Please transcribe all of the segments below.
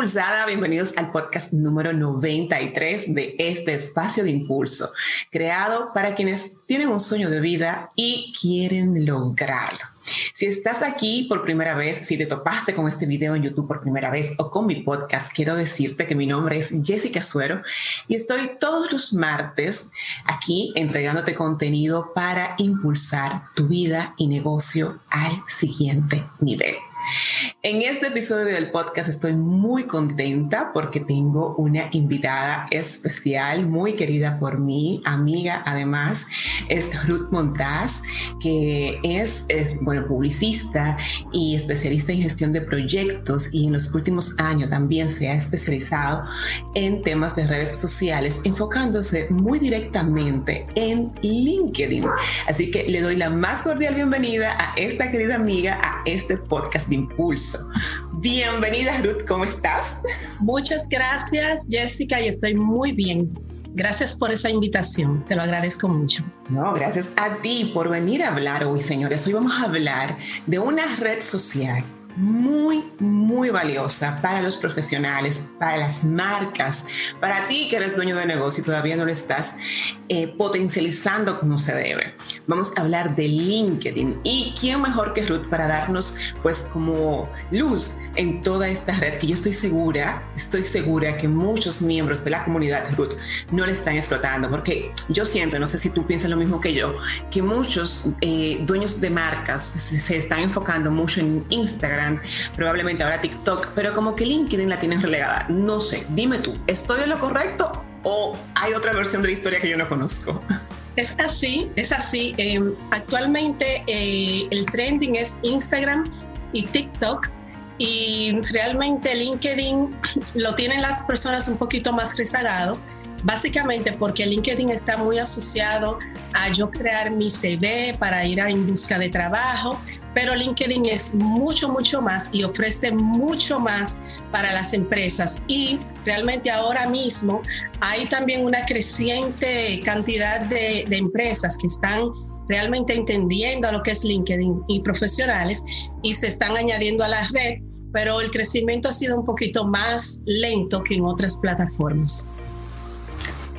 Impulsada, bienvenidos al podcast número 93 de este espacio de impulso, creado para quienes tienen un sueño de vida y quieren lograrlo. Si estás aquí por primera vez, si te topaste con este video en YouTube por primera vez o con mi podcast, quiero decirte que mi nombre es Jessica Suero y estoy todos los martes aquí entregándote contenido para impulsar tu vida y negocio al siguiente nivel. En este episodio del podcast estoy muy contenta porque tengo una invitada especial, muy querida por mí, amiga además, es Ruth Montaz, que es, bueno, publicista y especialista en gestión de proyectos y en los últimos años también se ha especializado en temas de redes sociales, enfocándose muy directamente en LinkedIn. Así que le doy la más cordial bienvenida a esta querida amiga a este podcast impulso. Bienvenida Ruth, ¿cómo estás? Muchas gracias Jessica y estoy muy bien. Gracias por esa invitación, te lo agradezco mucho. No, gracias a ti por venir a hablar hoy, señores. Hoy vamos a hablar de una red social muy, muy valiosa para los profesionales, para las marcas, para ti que eres dueño de negocio y todavía no lo estás eh, potencializando como se debe. Vamos a hablar de LinkedIn. Y quién mejor que Ruth para darnos pues como luz en toda esta red que yo estoy segura, estoy segura que muchos miembros de la comunidad Ruth no le están explotando porque yo siento, no sé si tú piensas lo mismo que yo, que muchos eh, dueños de marcas se están enfocando mucho en Instagram probablemente ahora TikTok, pero como que LinkedIn la tienen relegada. No sé, dime tú, ¿estoy en lo correcto o hay otra versión de la historia que yo no conozco? Es así, es así. Em, actualmente eh, el trending es Instagram y TikTok y realmente LinkedIn lo tienen las personas un poquito más rezagado, básicamente porque LinkedIn está muy asociado a yo crear mi CV para ir a en busca de trabajo, pero LinkedIn es mucho, mucho más y ofrece mucho más para las empresas. Y realmente ahora mismo hay también una creciente cantidad de, empresas que están realmente entendiendo lo que es LinkedIn y profesionales y se están añadiendo a la red, pero el crecimiento ha sido un poquito más lento que en otras plataformas.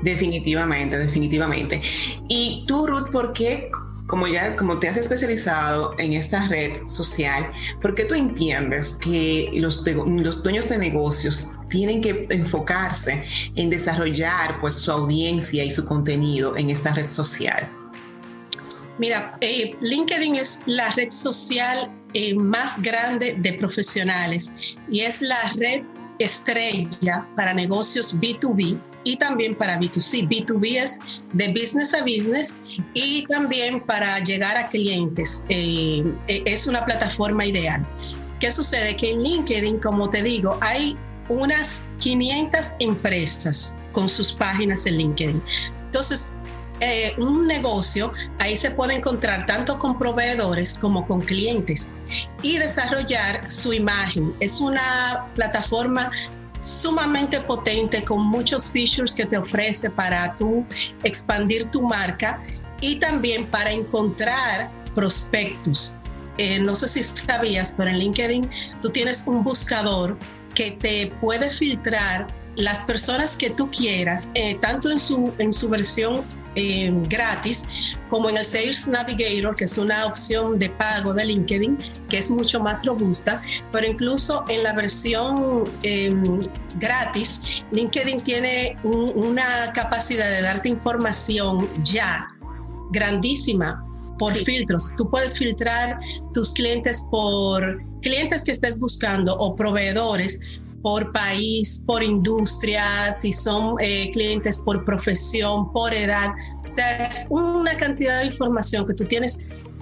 Definitivamente, definitivamente. Y tú, Ruth, ¿por qué como ya, como te has especializado en esta red social, ¿por qué tú entiendes que los, los dueños de negocios tienen que enfocarse en desarrollar pues su audiencia y su contenido en esta red social? Mira, eh, LinkedIn es la red social eh, más grande de profesionales y es la red estrella para negocios B2B y también para B2C. B2B es de business a business y también para llegar a clientes. Eh, e, es una plataforma ideal. ¿Qué sucede? Que en LinkedIn, como te digo, hay unas 500 empresas con sus páginas en LinkedIn. Entonces, eh, un negocio, ahí se puede encontrar tanto con proveedores como con clientes y desarrollar su imagen. Es una plataforma sumamente potente con muchos features que te ofrece para tú expandir tu marca y también para encontrar prospectos. Eh, no sé si sabías, pero en LinkedIn tú tienes un buscador que te puede filtrar las personas que tú quieras, eh, tanto en su, en su versión eh, gratis, como en el Sales Navigator, que es una opción de pago de LinkedIn, que es mucho más robusta, pero incluso en la versión em, gratis, LinkedIn tiene una capacidad de darte información ya grandísima por filtros. Tú puedes filtrar tus clientes por clientes que estés buscando o proveedores por país, por industria, si son eh, clientes por profesión, por edad. Sea, es una cantidad de información que tú tienes,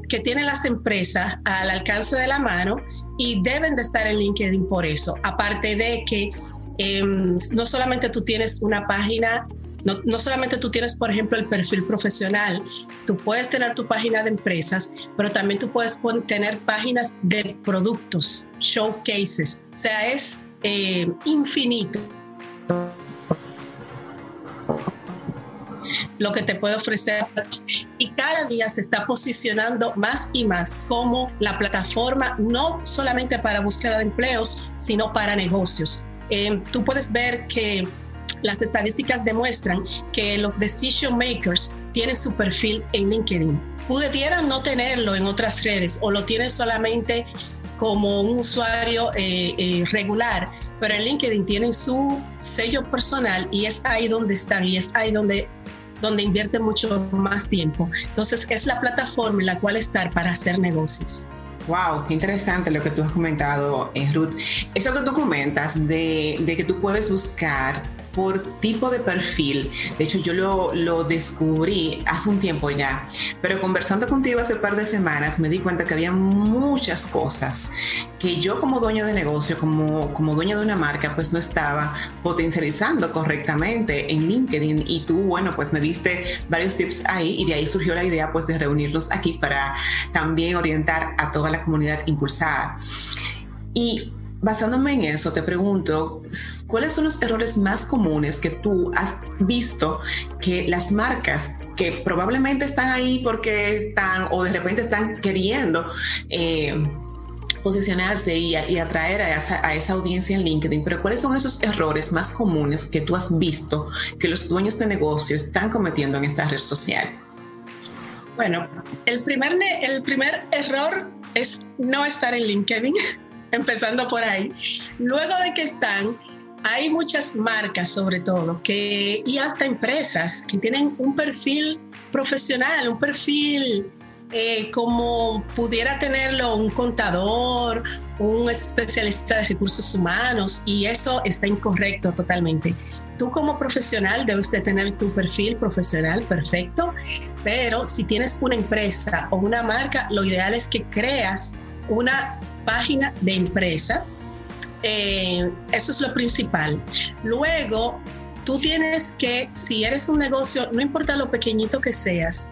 que tienen las empresas al alcance de la mano y deben de estar en LinkedIn por eso. Aparte de que em, no solamente tú tienes una página No, no, solamente tú tienes, por ejemplo, el perfil profesional, tú puedes tener tu página de empresas, pero también tú puedes tener páginas de productos, showcases, o sea, es eh, infinito lo que te puede ofrecer y cada día se está posicionando más y más como la plataforma no solamente para búsqueda de empleos, sino para negocios. Eh, tú puedes ver que las estadísticas demuestran que los decision makers tienen su perfil en LinkedIn. Pudieran no tenerlo en otras redes o lo tienen solamente como un usuario eh, eh, regular, pero en LinkedIn tienen su sello personal y es ahí donde están y es ahí donde donde invierte mucho más tiempo. Entonces es la plataforma en la cual estar para hacer negocios. Wow, qué interesante lo que tú has comentado, eh, Ruth. Eso que tú comentas de, de que tú puedes buscar por tipo de perfil. De hecho, yo lo, lo, descubrí hace un tiempo ya, pero conversando contigo hace un par de semanas me di cuenta que había muchas cosas que yo como dueño de negocio, como, como dueño de una marca, pues no estaba potencializando correctamente en LinkedIn y tú, bueno, pues me diste varios tips ahí y de ahí surgió la idea pues de reunirlos aquí para también orientar a toda la comunidad impulsada. Y basándome en eso, te pregunto, ¿cuáles son los errores más comunes que tú has visto que las marcas que probablemente están ahí porque están o de repente están queriendo eh, posicionarse y, atraer a esa, audiencia en LinkedIn, pero ¿cuáles son esos errores más comunes que tú has visto que los dueños de negocio están cometiendo en esta red social? Bueno, el primer, el primer error es no estar en LinkedIn. empezando por ahí. Luego de que están, hay muchas marcas sobre todo que, y hasta empresas que tienen un perfil profesional, un perfil eh, como pudiera tenerlo un contador, un especialista de recursos humanos y eso está incorrecto totalmente. Tú como profesional debes de tener tu perfil profesional perfecto, pero si tienes una empresa o una marca, lo ideal es que creas una página de empresa. Eh, eso es lo principal. Luego, tú tienes que, si eres un negocio, no importa lo pequeñito que seas,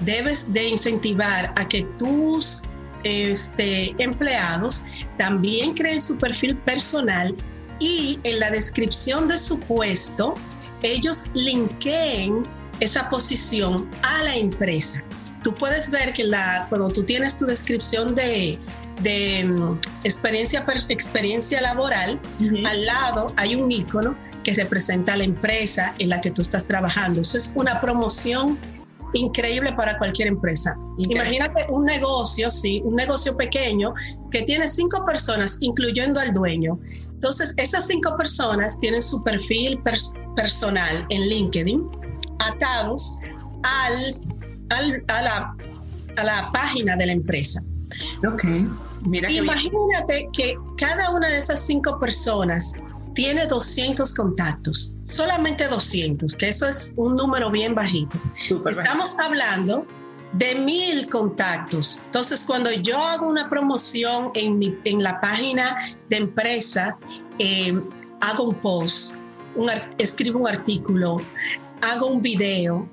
debes de incentivar a que tus este, empleados también creen su perfil personal y en la descripción de su puesto, ellos linkeen esa posición a la empresa tú puedes ver que la, cuando tú tienes tu descripción de, de mm, experiencia, experiencia laboral, al lado hay un icono que representa la empresa en la que tú estás trabajando. Eso es una promoción increíble para cualquier empresa. Imagínate un negocio, sí, un negocio pequeño que tiene cinco personas, incluyendo al dueño. Entonces, esas cinco personas tienen su perfil personal en LinkedIn atados al a, la, a la página de la empresa. Ok. Mira Imagínate que cada una de esas cinco personas tiene 200 contactos, solamente 200, que eso es un número bien bajito. Estamos hablando de mil contactos. Entonces, cuando yo hago una promoción en, mi, en la página de empresa, eh, hago un post, un, escribo un artículo, hago un video,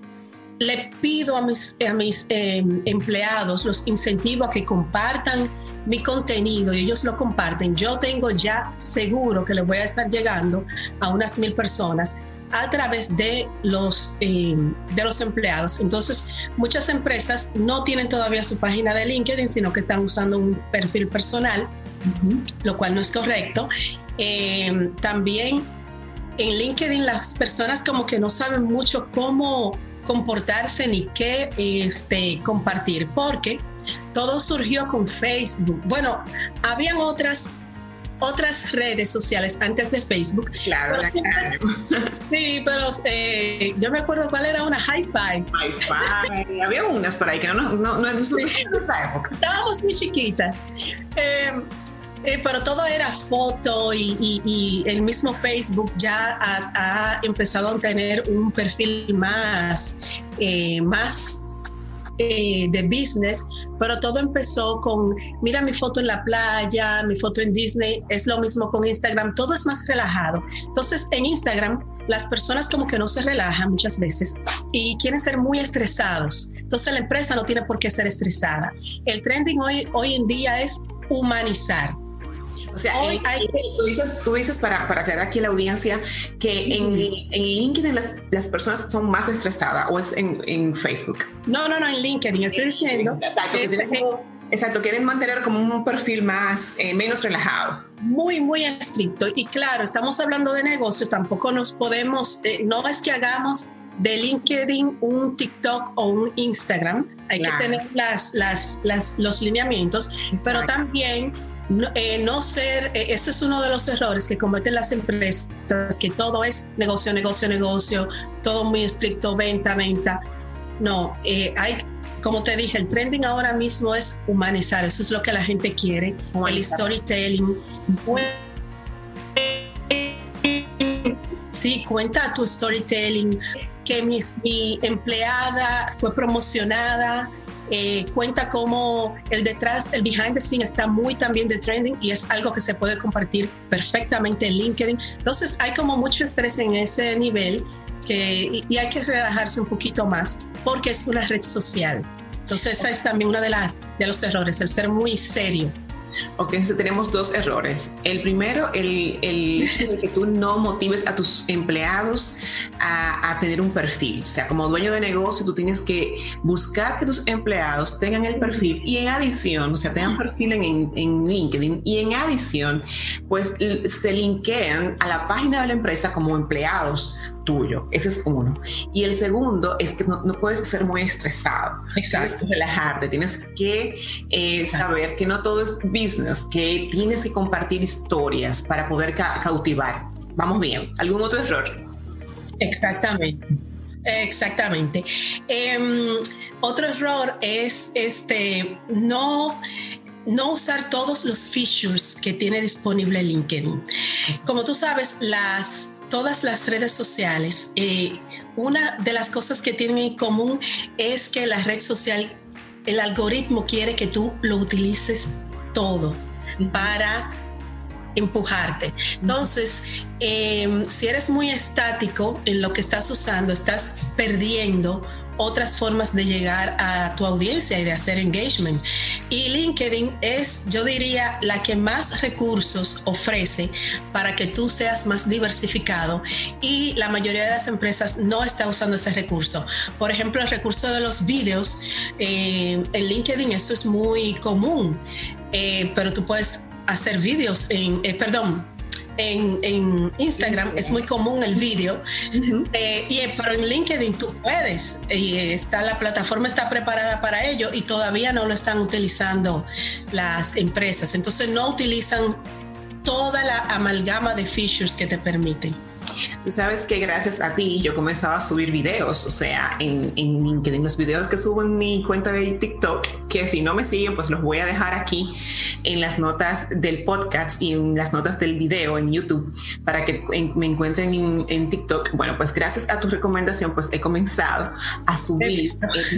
le pido a mis, a mis em, empleados, los incentivo a que compartan mi contenido y ellos lo comparten, yo tengo ya seguro que le voy a estar llegando a unas mil personas a través de los, em, de los empleados. Entonces, muchas empresas no tienen todavía su página de LinkedIn, sino que están usando un perfil personal, lo cual no es correcto. Em, también en LinkedIn las personas como que no saben mucho cómo comportarse ni qué este, compartir, porque todo surgió con Facebook. Bueno, habían otras otras redes sociales antes de Facebook. Claro, Sí, pero eh, yo me acuerdo cuál era una Hi-Fi. Hi-Fi, había unas por ahí que no, no, no, no, en esa época. Estábamos muy chiquitas. Eh, eh, pero todo era foto y, el mismo Facebook ya ha, empezado a tener un perfil más, eh, más eh, de business, pero todo empezó con, mira mi foto en la playa, mi foto en Disney, es lo mismo con Instagram, todo es más relajado. Entonces en Instagram las personas como que no se relajan muchas veces y quieren ser muy estresados. Entonces la empresa no tiene por qué ser estresada. El trending hoy, hoy en día es humanizar. O sea, tú, dices, tú dices para, para, aclarar aquí a la audiencia que en, en, LinkedIn las, las, personas son más estresadas o es en, en, Facebook. No, no, no, en LinkedIn estoy diciendo. Exacto, que exacto quieren mantener como un perfil más, eh, menos relajado. Muy, muy estricto. Y claro, estamos hablando de negocios, tampoco nos podemos, eh, no es que hagamos de LinkedIn un TikTok o un Instagram, hay que tener las, las, las, los lineamientos, pero también no, eh, no ser, eh, ese es uno de los errores que cometen las empresas, que todo es negocio, negocio, negocio, todo muy estricto, venta, venta. No, eh, hay, como te dije, el trending ahora mismo es humanizar, eso es lo que la gente quiere, el storytelling. Sí, cuenta tu storytelling, que mi, mi empleada fue promocionada, eh, cuenta cómo el detrás, el behind the scene está muy también de trending y es algo que se puede compartir perfectamente en LinkedIn. Entonces hay como mucho estrés en ese nivel que, y, hay que relajarse un poquito más porque es una red social. Entonces esa es también una de las de los errores, el ser muy serio. Ok, tenemos dos errores. El primero, el, que tú no motives a tus empleados a, a, tener un perfil. O sea, como dueño de negocio, tú tienes que buscar que tus empleados tengan el perfil y en adición, o sea, tengan perfil en, en LinkedIn y en adición, pues se linkean a la página de la empresa como empleados tuyo. Ese es uno. Y el segundo es que no, puedes ser muy estresado. Tienes que relajarte, tienes que eh, saber que no todo es business, que tienes que compartir historias para poder cautivar. Vamos bien. ¿Algún otro error? Exactamente. Exactamente. Em, otro error es este no no usar todos los features que tiene disponible LinkedIn. Como tú sabes, las todas las redes sociales, eh, una de las cosas que tienen en común es que la red social, el algoritmo quiere que tú lo utilices todo para empujarte. Entonces, em, si eres muy estático en lo que estás usando, estás perdiendo otras formas de llegar a tu audiencia y de hacer engagement. Y LinkedIn es, yo diría, la que más recursos ofrece para que tú seas más diversificado y la mayoría de las empresas no está usando ese recurso. Por ejemplo, el recurso de los vídeos, eh, en LinkedIn eso es muy común, eh, pero tú puedes hacer vídeos en, eh, perdón, en, Instagram es muy común el vídeo, eh, y, pero en LinkedIn tú puedes, y está, la plataforma está preparada para ello y todavía no lo están utilizando las empresas. Entonces no utilizan toda la amalgama de features que te permiten. Tú sabes que gracias a ti yo comenzaba a subir videos, o sea, en, en LinkedIn, los videos que subo en mi cuenta de TikTok, que si no me siguen, pues los voy a dejar aquí en las notas del podcast y en las notas del video en YouTube para que me encuentren en, TikTok. Bueno, pues gracias a tu recomendación, pues he comenzado a subir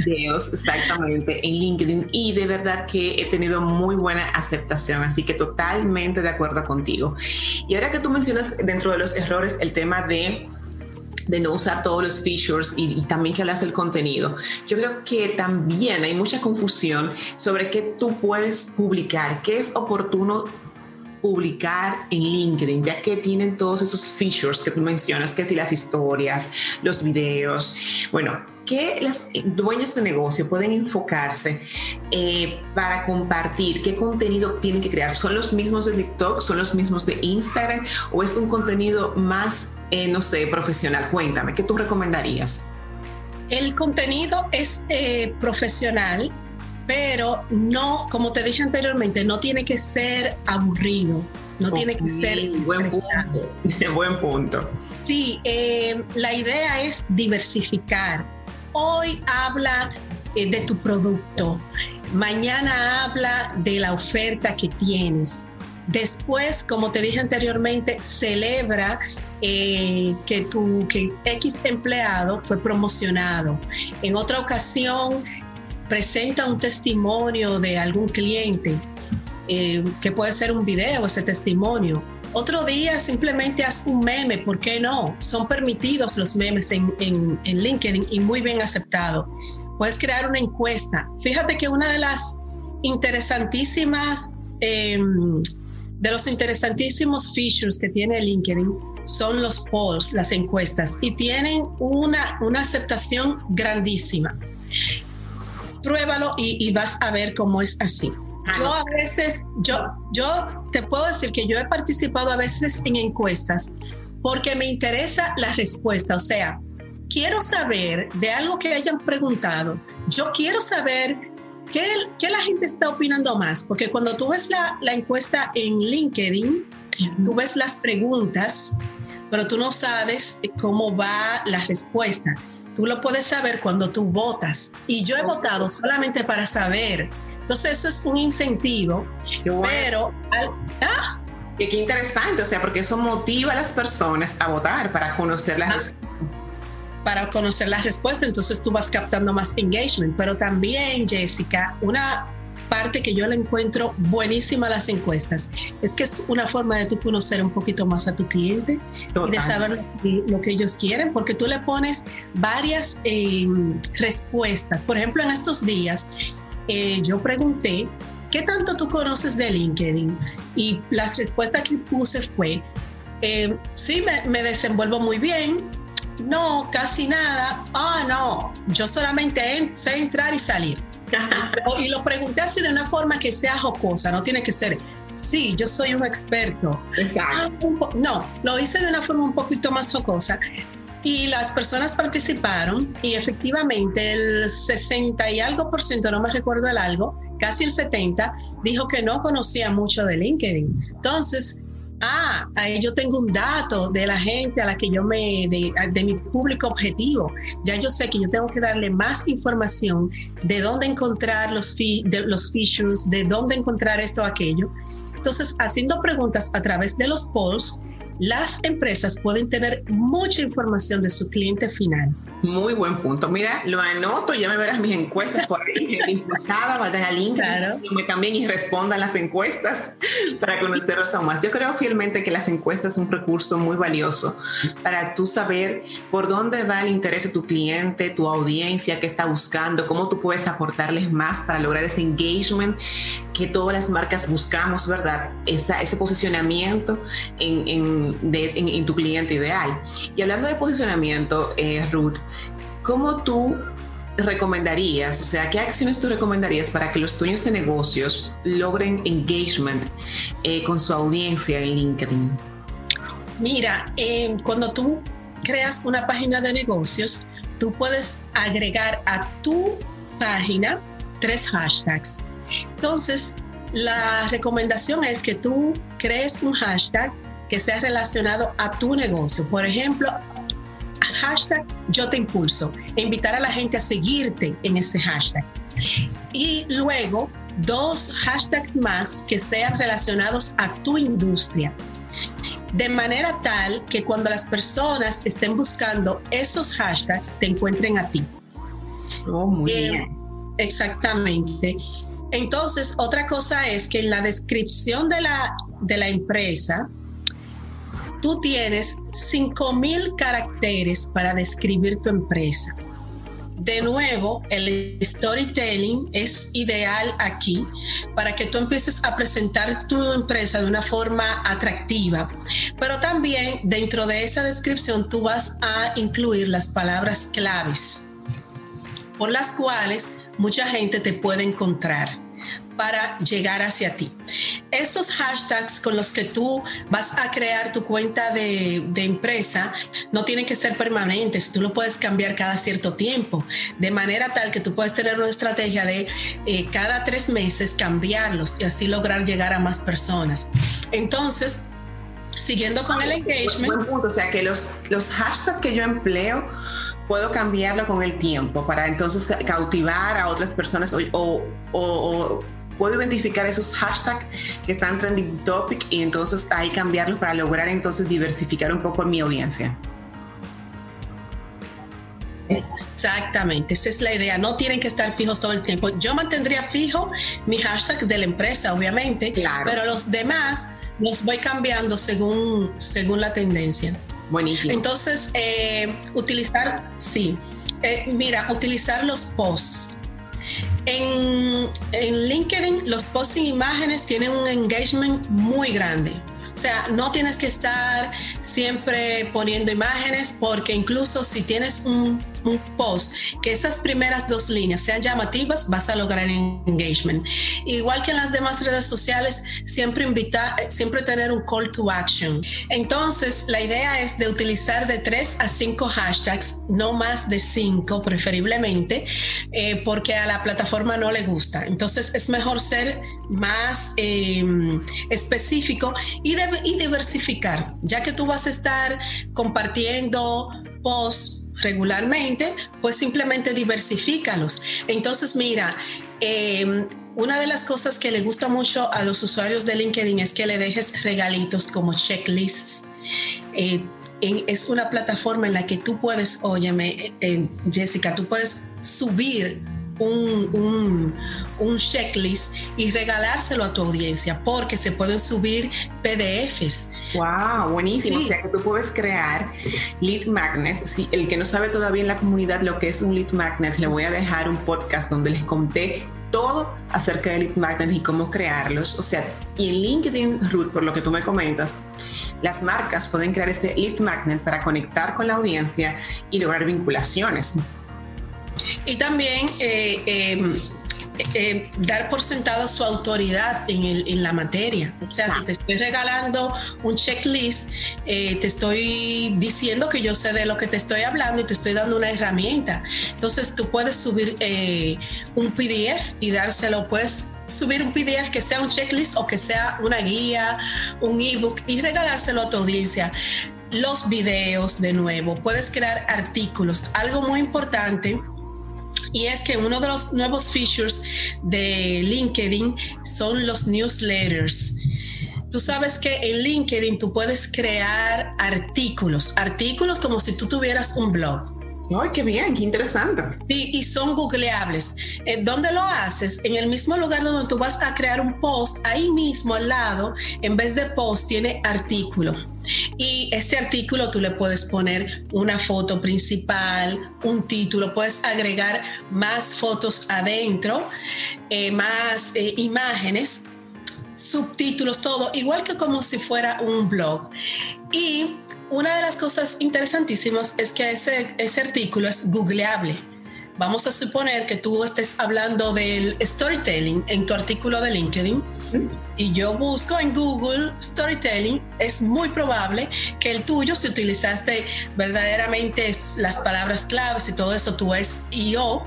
videos exactamente en LinkedIn y de verdad que he tenido muy buena aceptación, así que totalmente de acuerdo contigo. Y ahora que tú mencionas dentro de los errores el tema de de no usar todos los features y, también que hablas del contenido. Yo creo que también hay mucha confusión sobre qué tú puedes publicar, qué es oportuno publicar en LinkedIn, ya que tienen todos esos features que tú mencionas, que si las historias, los videos, bueno, ¿qué los dueños de negocio pueden enfocarse eh, para compartir? ¿Qué contenido tienen que crear? ¿Son los mismos de TikTok? ¿Son los mismos de Instagram? ¿O es un contenido más, eh, no sé, profesional? Cuéntame, ¿qué tú recomendarías? El contenido es eh, profesional, pero no, como te dije anteriormente, no tiene que ser aburrido, no tiene que ser... Buen punto. buen punto. Sí, eh, la idea es diversificar. Hoy habla eh, de tu producto, mañana habla de la oferta que tienes. Después, como te dije anteriormente, celebra eh, que, tu, que X empleado fue promocionado. En otra ocasión, presenta un testimonio de algún cliente, eh, que puede ser un video, ese testimonio. Otro día simplemente haz un meme, ¿por qué no? Son permitidos los memes en, en, LinkedIn y muy bien aceptado. Puedes crear una encuesta. Fíjate que una de las interesantísimas, eh, de los interesantísimos features que tiene LinkedIn son los polls, las encuestas, y tienen una, una aceptación grandísima. Pruébalo y, y vas a ver cómo es así. Yo a veces, yo, yo te puedo decir que yo he participado a veces en encuestas porque me interesa la respuesta, o sea, quiero saber de algo que hayan preguntado, yo quiero saber qué, qué la gente está opinando más, porque cuando tú ves la, la encuesta en LinkedIn, tú ves las preguntas, pero tú no sabes cómo va la respuesta. Tú lo puedes saber cuando tú votas. Y yo he votado solamente para saber entonces eso es un incentivo, pero... ¿ah? qué interesante, o sea, porque eso motiva a las personas a votar para conocer la ah. respuesta. Para conocer la respuesta, entonces tú vas captando más engagement, pero también, Jessica, una parte que yo le encuentro buenísima a las encuestas es que es una forma de tú conocer un poquito más a tu cliente y de saber lo que, ellos quieren, porque tú le pones varias eh, respuestas. Por ejemplo, en estos días eh, yo pregunté, ¿qué tanto tú conoces de LinkedIn? Y las respuestas que puse fue, eh, sí, me, desenvuelvo muy bien, no, casi nada, ah, no, yo solamente sé entrar y salir. Y lo pregunté así de una forma que sea jocosa, no tiene que ser, sí, yo soy un experto. Exacto. Ah, no, lo hice de una forma un poquito más jocosa. Y las personas participaron y efectivamente el 60 y algo por ciento, no me recuerdo el algo, casi el 70, dijo que no conocía mucho de LinkedIn. Entonces, ah, yo tengo un dato de la gente a la que yo me, de, de, mi público objetivo. Ya yo sé que yo tengo que darle más información de dónde encontrar los, de, los features, de dónde encontrar esto aquello. Entonces, haciendo preguntas a través de los polls, las empresas pueden tener mucha información de su cliente final. Muy buen punto. Mira, lo anoto, ya me verás mis encuestas por ahí, impulsada, va a dar link claro. también y respondan las encuestas para conocerlos aún más. Yo creo fielmente que las encuestas son un recurso muy valioso para tú saber por dónde va el interés de tu cliente, tu audiencia, qué está buscando, cómo tú puedes aportarles más para lograr ese engagement que todas las marcas buscamos, ¿verdad? Esa, ese posicionamiento en, en en, tu cliente ideal. Y hablando de posicionamiento, eh, Ruth, ¿cómo tú recomendarías, o sea, qué acciones tú recomendarías para que los dueños de negocios logren engagement eh, con su audiencia en LinkedIn? Mira, eh, cuando tú creas una página de negocios, tú puedes agregar a tu página tres hashtags. Entonces, la recomendación es que tú crees un hashtag que sea relacionado a tu negocio. Por ejemplo, hashtag yo te impulso, e invitar a la gente a seguirte en ese hashtag. Y luego, dos hashtags más que sean relacionados a tu industria. De manera tal que cuando las personas estén buscando esos hashtags, te encuentren a ti. Oh, muy eh, bien. Exactamente. Entonces, otra cosa es que en la descripción de la, de la empresa, tú tienes 5.000 caracteres para describir tu empresa. De nuevo, el storytelling es ideal aquí para que tú empieces a presentar tu empresa de una forma atractiva, pero también dentro de esa descripción tú vas a incluir las palabras claves por las cuales mucha gente te puede encontrar para llegar hacia ti. Esos hashtags con los que tú vas a crear tu cuenta de, empresa no tienen que ser permanentes, tú lo puedes cambiar cada cierto tiempo, de manera tal que tú puedes tener una estrategia de eh, cada tres meses cambiarlos y así lograr llegar a más personas. Entonces, siguiendo con el engagement. O sea que los, los hashtags que yo empleo puedo cambiarlo con el tiempo para entonces cautivar a otras personas o, o puedo identificar esos hashtags que están trending topic y entonces ahí cambiarlos para lograr entonces diversificar un poco mi audiencia. Exactamente, esa es la idea. No tienen que estar fijos todo el tiempo. Yo mantendría fijo mi hashtag de la empresa, obviamente, pero los demás los voy cambiando según, según la tendencia. Buenísimo. Entonces, eh, utilizar, sí, eh, mira, utilizar los posts. En, en LinkedIn, los posts sin imágenes tienen un engagement muy grande. O sea, no tienes que estar siempre poniendo imágenes porque incluso si tienes un un post que esas primeras dos líneas sean llamativas, vas a lograr engagement. Igual que en las demás redes sociales, siempre invita, siempre tener un call to action. Entonces, la idea es de utilizar de tres a cinco hashtags, no más de cinco preferiblemente, eh, porque a la plataforma no le gusta. Entonces, es mejor ser más em, específico y diversificar, ya que tú vas a estar compartiendo posts regularmente, pues simplemente diversifícalos. Entonces, mira, em, una de las cosas que le gusta mucho a los usuarios de LinkedIn es que le dejes regalitos como checklists. Eh, es una plataforma en la que tú puedes, óyeme, eh, Jessica, tú puedes subir un, un, checklist y regalárselo a tu audiencia porque se pueden subir PDFs. ¡Wow! Buenísimo. O sea que tú puedes crear lead magnets. Si el que no sabe todavía en la comunidad lo que es un lead magnet, le voy a dejar un podcast donde les conté todo acerca de lead magnets y cómo crearlos. O sea, y en LinkedIn, Ruth, por lo que tú me comentas, las marcas pueden crear ese lead magnet para conectar con la audiencia y lograr vinculaciones. Y también eh, em, eh, dar por sentado su autoridad en, la materia. O sea, si te estoy regalando un checklist, eh, te estoy diciendo que yo sé de lo que te estoy hablando y te estoy dando una herramienta. Entonces tú puedes subir un PDF y dárselo, puedes subir un PDF que sea un checklist o que sea una guía, un ebook y regalárselo a tu audiencia los videos de nuevo, puedes crear artículos. Algo muy importante y es que uno de los nuevos features de LinkedIn son los newsletters. Tú sabes que en LinkedIn tú puedes crear artículos, artículos como si tú tuvieras un blog. ¡Ay, qué bien! ¡Qué interesante! Y, y son googleables. Eh, ¿Dónde lo haces? En el mismo lugar donde tú vas a crear un post, ahí mismo al lado, en vez de post, tiene artículo. Y ese artículo tú le puedes poner una foto principal, un título, puedes agregar más fotos adentro, eh, más eh, imágenes subtítulos, todo, igual que como si fuera un blog. Y una de las cosas interesantísimas es que ese artículo es googleable. Vamos a suponer que tú estés hablando del storytelling en tu artículo de LinkedIn y yo busco en Google storytelling, es muy probable que el tuyo, si utilizaste verdaderamente las palabras claves y todo eso, tú es yo,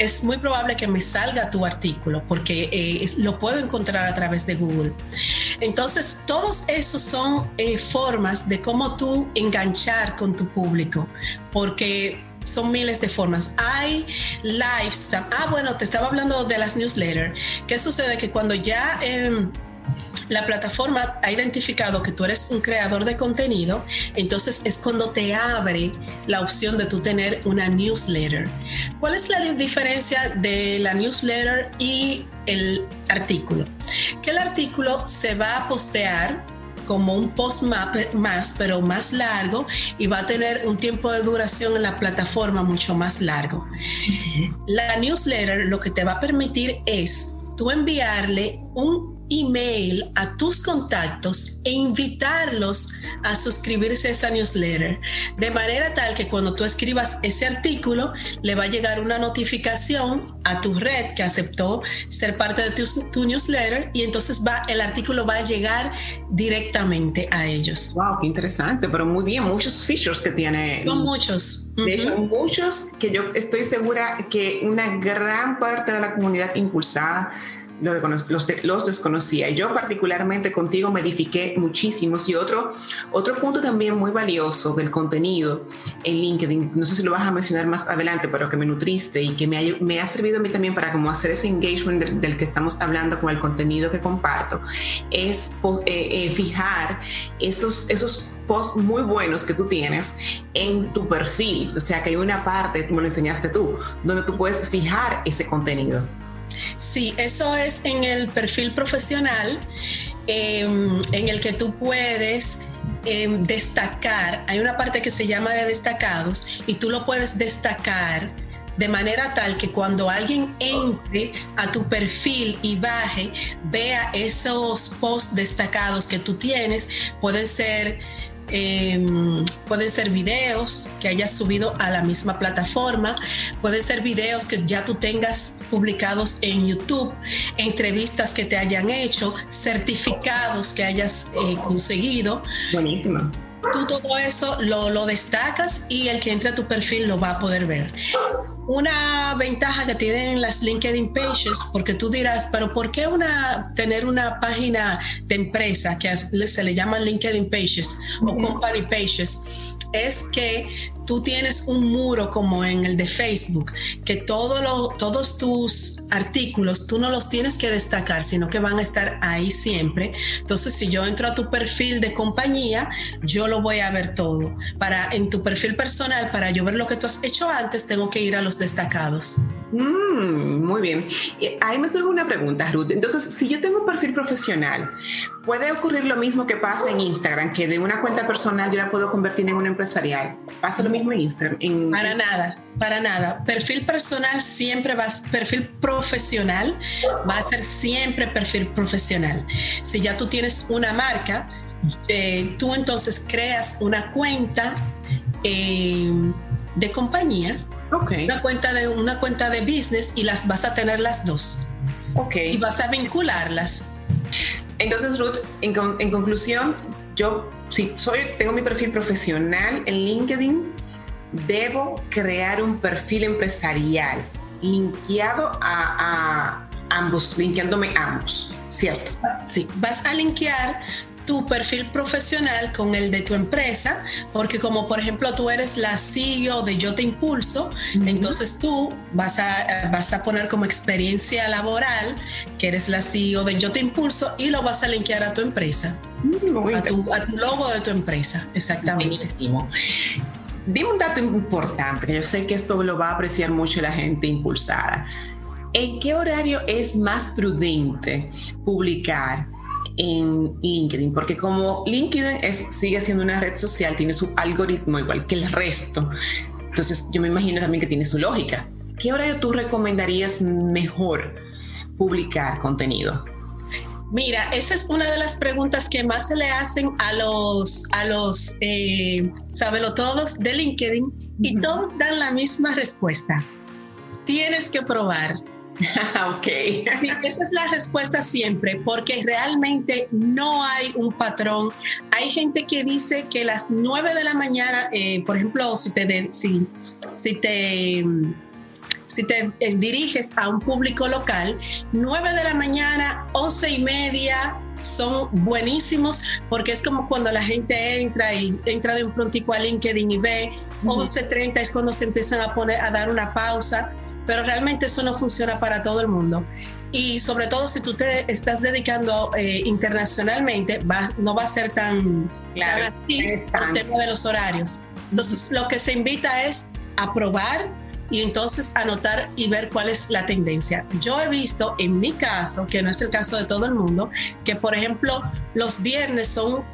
es muy probable que me salga tu artículo porque eh, lo puedo encontrar a través de Google. Entonces, todos esos son eh, formas de cómo tú enganchar con tu público, porque son miles de formas. Hay lives. Ah, bueno, te estaba hablando de las newsletters. ¿Qué sucede? Que cuando ya... Em, la plataforma ha identificado que tú eres un creador de contenido, entonces es cuando te abre la opción de tú tener una newsletter. ¿Cuál es la diferencia de la newsletter y el artículo? Que el artículo se va a postear como un post más, pero más largo y va a tener un tiempo de duración en la plataforma mucho más largo. La newsletter lo que te va a permitir es tú enviarle un email a tus contactos e invitarlos a suscribirse a esa newsletter. De manera tal que cuando tú escribas ese artículo, le va a llegar una notificación a tu red que aceptó ser parte de tu, newsletter y entonces va, el artículo va a llegar directamente a ellos. Wow, qué interesante, pero muy bien, muchos features que tiene. Son muchos. De hecho, muchos que yo estoy segura que una gran parte de la comunidad impulsada los, los, desconocía. Yo particularmente contigo me edifiqué muchísimos. Y otro, otro punto también muy valioso del contenido en LinkedIn, no sé si lo vas a mencionar más adelante, pero que me nutriste y que me ha, me ha servido a mí también para como hacer ese engagement del, que estamos hablando con el contenido que comparto, es eh, eh, fijar esos, esos posts muy buenos que tú tienes en tu perfil. O sea, que hay una parte, como lo enseñaste tú, donde tú puedes fijar ese contenido. Sí, eso es en el perfil profesional em, en el que tú puedes em, destacar, hay una parte que se llama de destacados y tú lo puedes destacar de manera tal que cuando alguien entre a tu perfil y baje, vea esos posts destacados que tú tienes, pueden ser Em, pueden ser videos que hayas subido a la misma plataforma, pueden ser videos que ya tú tengas publicados en YouTube, entrevistas que te hayan hecho, certificados que hayas eh, conseguido. Buenísimo tú todo eso lo, lo, destacas y el que entre a tu perfil lo va a poder ver. Una ventaja que tienen las LinkedIn Pages, porque tú dirás, pero ¿por qué una, tener una página de empresa que se le llaman LinkedIn Pages o Company Pages? Es que tú tienes un muro como en el de Facebook, que todo lo, todos tus artículos tú no los tienes que destacar, sino que van a estar ahí siempre. Entonces, si yo entro a tu perfil de compañía, yo lo voy a ver todo. Para en tu perfil personal, para yo ver lo que tú has hecho antes, tengo que ir a los destacados. Mm, muy bien. Ahí me surge una pregunta, Ruth. Entonces, si yo tengo un perfil profesional, ¿puede ocurrir lo mismo que pasa en Instagram, que de una cuenta personal yo la puedo convertir en una empresarial? ¿Pasa lo mismo Instagram? Para nada, para nada. Perfil personal siempre va a perfil profesional va a ser siempre perfil profesional. Si ya tú tienes una marca, eh, tú entonces creas una cuenta eh, de compañía una cuenta de una cuenta de business y las vas a tener las dos. Okay. Y vas a vincularlas. Entonces, Ruth, en, en conclusión, yo si soy, tengo mi perfil profesional en LinkedIn, debo crear un perfil empresarial linkeado a, a ambos, linkeándome ambos, ¿cierto? Sí, vas a linkear tu perfil profesional con el de tu empresa, porque como por ejemplo tú eres la CEO de Yo Te Impulso, entonces tú vas a, vas a poner como experiencia laboral que eres la CEO de Yo Te Impulso y lo vas a linkear a tu empresa, mm, a, tu, a tu logo de tu empresa, exactamente. Dime un dato importante, que yo sé que esto lo va a apreciar mucho la gente impulsada. ¿En qué horario es más prudente publicar en LinkedIn, porque como LinkedIn es, sigue siendo una red social, tiene su algoritmo igual que el resto, entonces yo me imagino también que tiene su lógica. ¿Qué horario tú recomendarías mejor publicar contenido? Mira, esa es una de las preguntas que más se le hacen a los, a los, eh, todos de LinkedIn y todos dan la misma respuesta. Tienes que probar, ok. esa es la respuesta siempre, porque realmente no hay un patrón. Hay gente que dice que las 9 de la mañana, eh, por ejemplo, si te, si, si te, si te eh, diriges a un público local, 9 de la mañana, 11 y media, son buenísimos porque es como cuando la gente entra y entra de un prontico a LinkedIn y ve 11.30 es cuando se empiezan a poner a dar una pausa pero realmente eso no funciona para todo el mundo. Y sobre todo si tú te estás dedicando eh, internacionalmente, va, no va a ser tan, claro, tan el tema de los horarios. Entonces, lo que se invita es a probar y entonces anotar y ver cuál es la tendencia. Yo he visto en mi caso, que no es el caso de todo el mundo, que por ejemplo los viernes son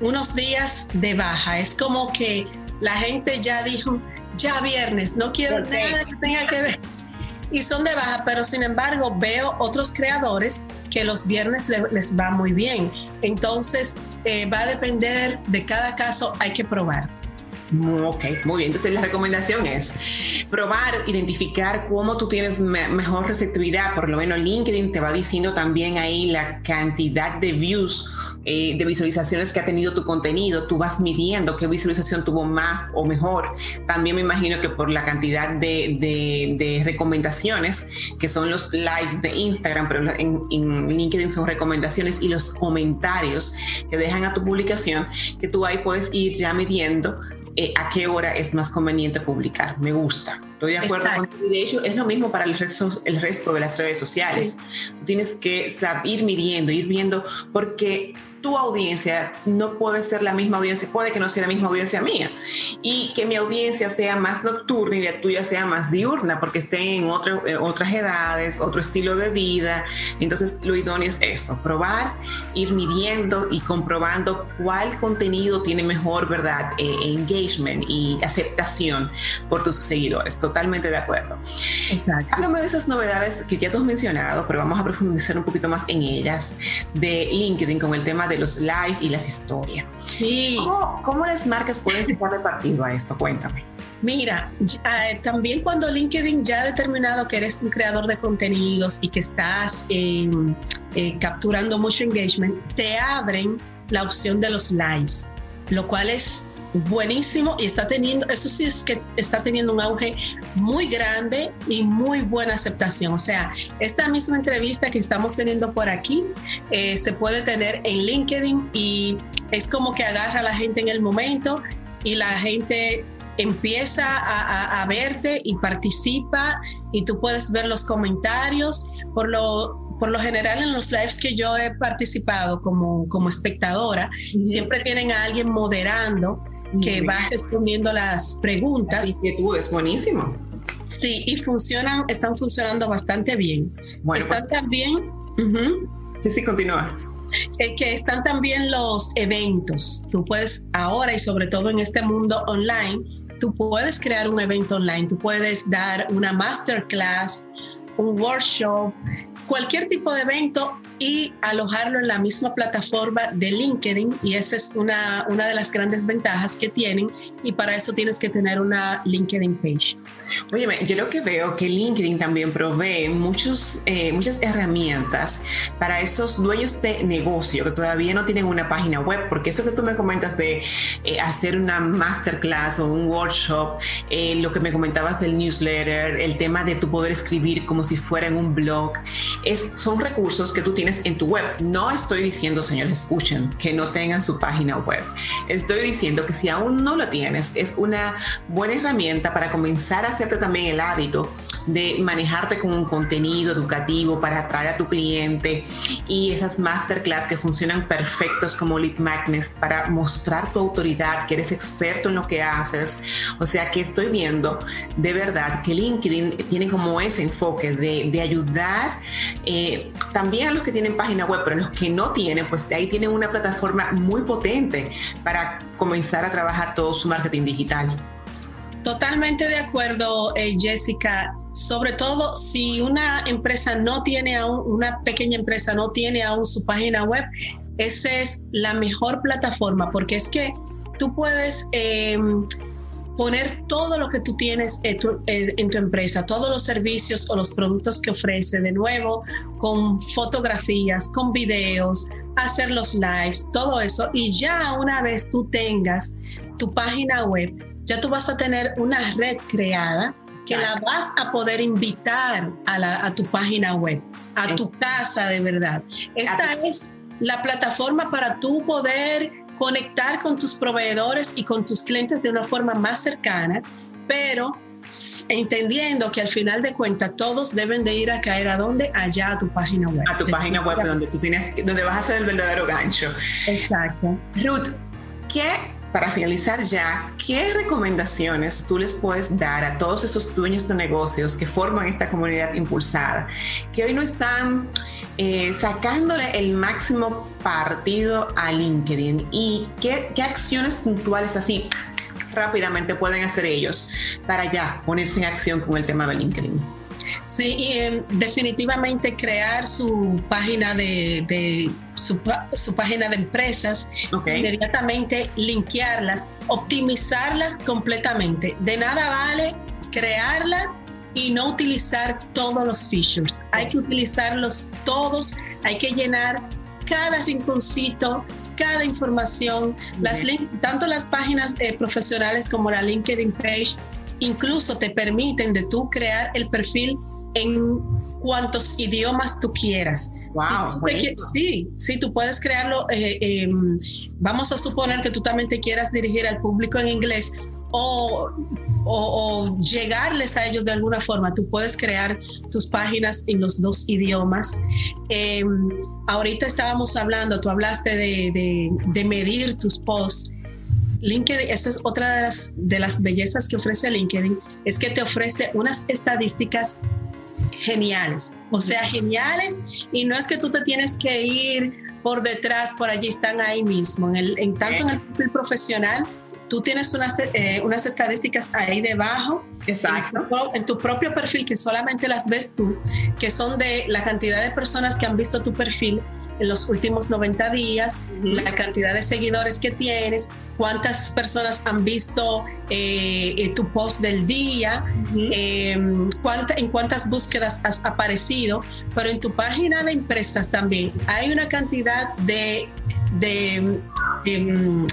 unos días de baja. Es como que la gente ya dijo, ya viernes, no quiero nada que tenga que ver y son de baja, pero sin embargo veo otros creadores que los viernes les va muy bien. Entonces, eh, va a depender de cada caso, hay que probar. Ok, muy bien. Entonces la recomendación es probar, identificar cómo tú tienes mejor receptividad. Por lo menos LinkedIn te va diciendo también ahí la cantidad de views, eh, de visualizaciones que ha tenido tu contenido. Tú vas midiendo qué visualización tuvo más o mejor. También me imagino que por la cantidad de, de, recomendaciones, que son los likes de Instagram, pero en, en LinkedIn son recomendaciones y los comentarios que dejan a tu publicación, que tú ahí puedes ir ya midiendo eh, a qué hora es más conveniente publicar. Me gusta. Estoy de acuerdo con De hecho, es lo mismo para el resto, el resto de las redes sociales. tienes que saber, ir midiendo, ir viendo, porque tu audiencia no puede ser la misma audiencia, puede que no sea la misma audiencia mía, y que mi audiencia sea más nocturna y la tuya sea más diurna, porque esté en otras edades, otro estilo de vida. Entonces, lo idóneo es eso, probar, ir midiendo y comprobando cuál contenido tiene mejor, ¿verdad?, eh, engagement y aceptación por tus seguidores. Totalmente de acuerdo. Exacto. Háblame de esas novedades que ya tú has mencionado, pero vamos a profundizar un poquito más en ellas, de LinkedIn con el tema de los live y las historias. Sí. ¿Cómo, las marcas pueden sacar partido a esto? Cuéntame. Mira, eh, también cuando LinkedIn ya ha determinado que eres un creador de contenidos y que estás em, eh, capturando mucho engagement, te abren la opción de los lives, lo cual es buenísimo y está teniendo, eso sí es que está teniendo un auge muy grande y muy buena aceptación. O sea, esta misma entrevista que estamos teniendo por aquí eh, se puede tener en LinkedIn y es como que agarra a la gente en el momento y la gente empieza a, a verte y participa y tú puedes ver los comentarios. Por lo, por lo general en los lives que yo he participado como, como espectadora, siempre tienen a alguien moderando que va respondiendo las preguntas. es buenísimo. Sí, y funcionan, están funcionando bastante bien. Bueno, están pues- también. Sí, sí, continúa. Eh, que están también los eventos. Tú puedes ahora y sobre todo en este mundo online, tú puedes crear un evento online, tú puedes dar una masterclass, un workshop, cualquier tipo de evento y alojarlo en la misma plataforma de LinkedIn y esa es una, una de las grandes ventajas que tienen y para eso tienes que tener una LinkedIn page. Oye, yo lo que veo que LinkedIn también provee muchos, eh, muchas herramientas para esos dueños de negocio que todavía no tienen una página web, porque eso que tú me comentas de eh, hacer una masterclass o un workshop, eh, lo que me comentabas del newsletter, el tema de tu poder escribir como si fuera en un blog, es, son recursos que tú tienes en tu web. No estoy diciendo, señores, escuchen, que no tengan su página web. Estoy diciendo que si aún no lo tienes, es una buena herramienta para comenzar a hacerte también el hábito de manejarte con un contenido educativo para atraer a tu cliente y esas masterclass que funcionan perfectos como lead magnets para mostrar tu autoridad, que eres experto en lo que haces. O sea que estoy viendo de verdad que LinkedIn tiene como ese enfoque de, de ayudar eh, también a los que tienen página web, pero los que no tienen, pues ahí tienen una plataforma muy potente para comenzar a trabajar todo su marketing digital. Totalmente de acuerdo, eh, Jessica. Sobre todo si una empresa no tiene aún, una pequeña empresa no tiene aún su página web, esa es la mejor plataforma porque es que tú puedes eh, poner todo lo que tú tienes en tu, empresa, todos los servicios o los productos que ofrece de nuevo, con fotografías, con videos, hacer los lives, todo eso. Y ya una vez tú tengas tu página web, ya tú vas a tener una red creada que la vas a poder invitar a, a tu página web, a tu casa de verdad. Esta es la plataforma para tú poder conectar con tus proveedores y con tus clientes de una forma más cercana, pero entendiendo que al final de cuentas todos deben de ir a caer a dónde allá a tu página web. A tu página web donde tú tienes donde vas a hacer el verdadero gancho. Exacto. Ruth qué para finalizar ya, ¿qué recomendaciones tú les puedes dar a todos esos dueños de negocios que forman esta comunidad impulsada, que hoy no están eh, sacándole el máximo partido a LinkedIn y qué, qué acciones puntuales así rápidamente pueden hacer ellos para ya ponerse en acción con el tema de LinkedIn? Sí, y em, definitivamente crear su página de, su, página de empresas, inmediatamente linkearlas, optimizarlas completamente. De nada vale crearla y no utilizar todos los features. Hay que utilizarlos todos, hay que llenar cada rinconcito, cada información, las tanto las páginas eh, profesionales como la LinkedIn page, incluso te permiten de tú crear el perfil en cuantos idiomas tú quieras. Wow, sí, sí, tú puedes crearlo. Eh, em, vamos a suponer que tú también te quieras dirigir al público en inglés o, o, llegarles a ellos de alguna forma. Tú puedes crear tus páginas en los dos idiomas. Em, ahorita estábamos hablando, tú hablaste de, de, medir tus posts. LinkedIn, esa es otra de las, de las bellezas que ofrece LinkedIn, es que te ofrece unas estadísticas geniales, o sea, geniales, y no es que tú te tienes que ir por detrás, por allí están ahí mismo, en, el, en tanto en el perfil profesional, tú tienes unas, eh, unas estadísticas ahí debajo, Exacto. En tu, propio perfil, que solamente las ves tú, que son de la cantidad de personas que han visto tu perfil en los últimos 90 días, la cantidad de seguidores que tienes, cuántas personas han visto eh, eh, tu post del día, em, en cuántas búsquedas has aparecido, pero en tu página de empresas también hay una cantidad de, de, em,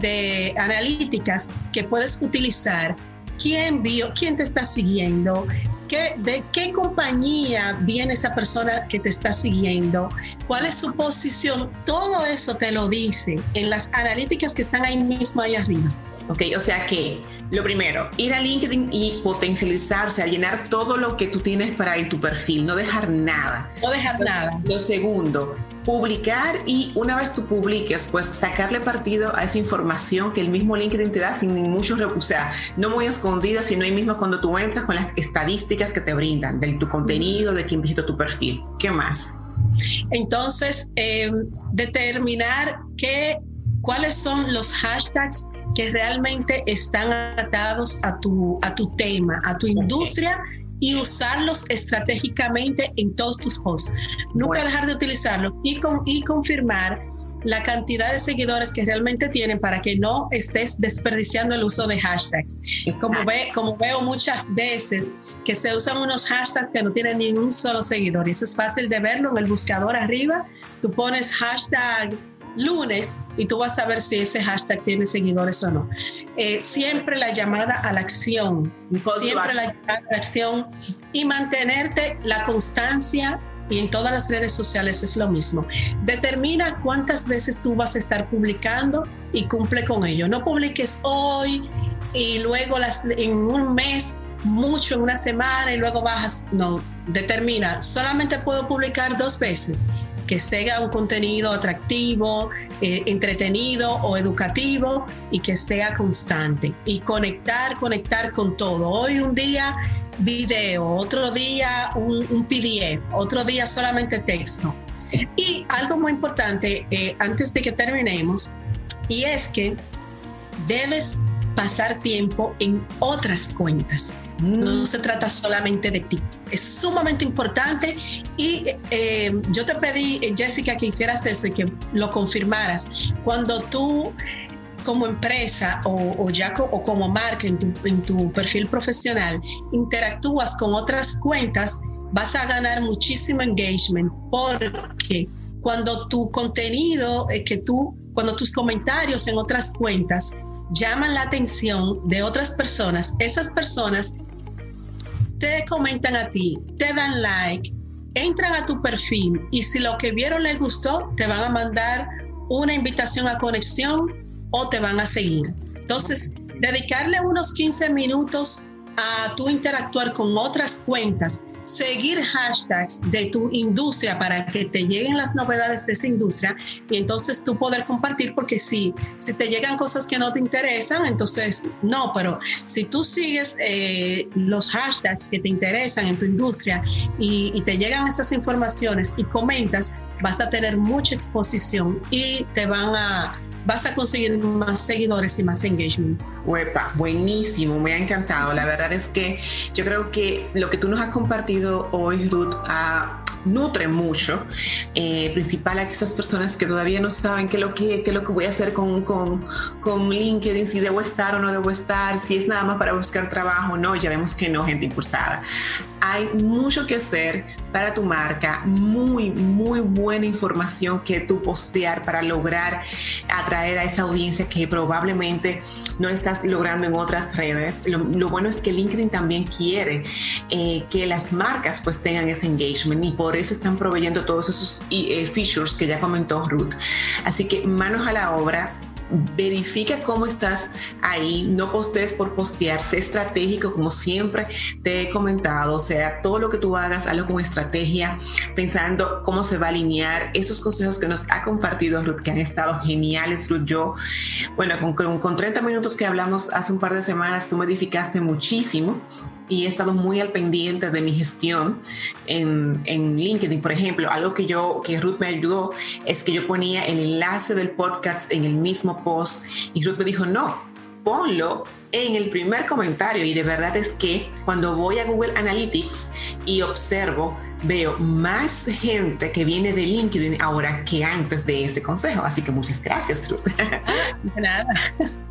de analíticas que puedes utilizar. ¿Quién vio? ¿Quién te está siguiendo? ¿De qué compañía viene esa persona que te está siguiendo? ¿Cuál es su posición? Todo eso te lo dice en las analíticas que están ahí mismo ahí arriba. Ok, o sea que lo primero, ir a LinkedIn y potencializar, o sea, llenar todo lo que tú tienes para en tu perfil, no dejar nada. No dejar nada. Lo segundo, publicar y una vez tú publiques, pues sacarle partido a esa información que el mismo LinkedIn te da sin mucho, o sea, no muy escondida, sino ahí mismo cuando tú entras con las estadísticas que te brindan de tu contenido, de quién visitó tu perfil. ¿Qué más? Entonces, em, determinar qué, cuáles son los hashtags que realmente están atados a tu, a tu tema, a tu industria y usarlos estratégicamente en todos tus posts. Nunca dejar de utilizarlos y, con, y confirmar la cantidad de seguidores que realmente tienen para que no estés desperdiciando el uso de hashtags. Como, ve, como veo muchas veces que se usan unos hashtags que no tienen ni un solo seguidor. Y eso es fácil de verlo en el buscador arriba. Tú pones hashtag lunes y tú vas a ver si ese hashtag tiene seguidores o no. Eh, siempre la llamada a la acción, siempre la llamada a la acción y mantenerte la constancia y en todas las redes sociales es lo mismo. Determina cuántas veces tú vas a estar publicando y cumple con ello. No publiques hoy y luego las, en un mes mucho en una semana y luego bajas. No, determina, solamente puedo publicar dos veces que sea un contenido atractivo, eh, entretenido o educativo y que sea constante. Y conectar, conectar con todo. Hoy un día video, otro día un, PDF, otro día solamente texto. Y algo muy importante eh, antes de que terminemos, y es que debes pasar tiempo en otras cuentas. No se trata solamente de ti. Es sumamente importante y eh, yo te pedí, Jessica, que hicieras eso y que lo confirmaras. Cuando tú como empresa o, ya o como marca en tu, en tu perfil profesional interactúas con otras cuentas, vas a ganar muchísimo engagement porque cuando tu contenido, eh, que tú, cuando tus comentarios en otras cuentas llaman la atención de otras personas, esas personas te comentan a ti, te dan like, entran a tu perfil y si lo que vieron les gustó, te van a mandar una invitación a conexión o te van a seguir. Entonces, dedicarle unos 15 minutos a tu interactuar con otras cuentas seguir hashtags de tu industria para que te lleguen las novedades de esa industria y entonces tú poder compartir porque si, si te llegan cosas que no te interesan, entonces no, pero si tú sigues eh, los hashtags que te interesan en tu industria y, y te llegan esas informaciones y comentas, vas a tener mucha exposición y te van a vas a conseguir más seguidores y más engagement. Uepa, buenísimo, me ha encantado. La verdad es que yo creo que lo que tú nos has compartido hoy, Ruth, ha nutre mucho, eh, principal a esas personas que todavía no saben qué es lo que, qué lo que voy a hacer con, con, con, LinkedIn, si debo estar o no debo estar, si es nada más para buscar trabajo, no, ya vemos que no, gente impulsada. Hay mucho que hacer para tu marca, muy, muy buena información que tú postear para lograr atraer a esa audiencia que probablemente no estás logrando en otras redes. Lo, bueno es que LinkedIn también quiere eh, que las marcas pues tengan ese engagement y por eso están proveyendo todos esos eh, features que ya comentó Ruth. Así que manos a la obra, verifica cómo estás ahí, no postees por postear, sé estratégico como siempre te he comentado, o sea, todo lo que tú hagas, hazlo con estrategia, pensando cómo se va a alinear. Esos consejos que nos ha compartido Ruth, que han estado geniales, Ruth, yo, bueno, con, con 30 minutos que hablamos hace un par de semanas, tú me edificaste muchísimo y he estado muy al pendiente de mi gestión en, en, LinkedIn. Por ejemplo, algo que yo, que Ruth me ayudó es que yo ponía el enlace del podcast en el mismo y Ruth me dijo, no, ponlo en el primer comentario y de verdad es que cuando voy a Google Analytics y observo, veo más gente que viene de LinkedIn ahora que antes de este consejo. Así que muchas gracias, Ruth. De nada.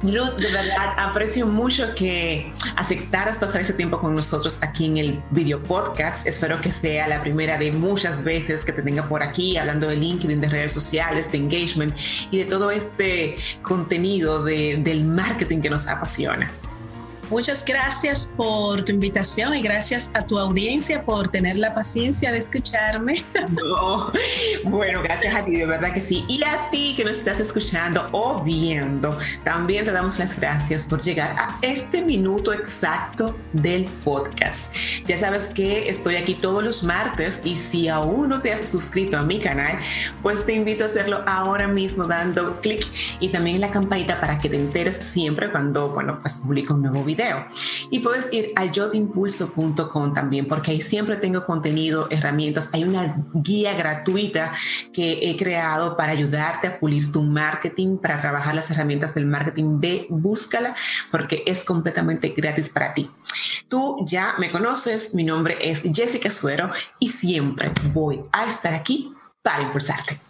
Ruth, de verdad aprecio mucho que aceptaras pasar ese tiempo con nosotros aquí en el video podcast. Espero que sea la primera de muchas veces que te tenga por aquí hablando de LinkedIn, de redes sociales, de engagement y de todo este contenido de, del marketing que nos apasiona. Muchas gracias por tu invitación y gracias a tu audiencia por tener la paciencia de escucharme. Bueno, gracias a ti, de verdad que sí. Y a ti que nos estás escuchando o viendo, también te damos las gracias por llegar a este minuto exacto del podcast. Ya sabes que estoy aquí todos los martes y si aún no te has suscrito a mi canal, pues te invito a hacerlo ahora mismo dando clic y también la campanita para que te enteres siempre cuando, bueno, pues publico un nuevo y puedes ir a yotimpulso.com también, porque ahí siempre tengo contenido, herramientas. Hay una guía gratuita que he creado para ayudarte a pulir tu marketing, para trabajar las herramientas del marketing. Ve, búscala, porque es completamente gratis para ti. Tú ya me conoces, mi nombre es Jessica Suero y siempre voy a estar aquí para impulsarte.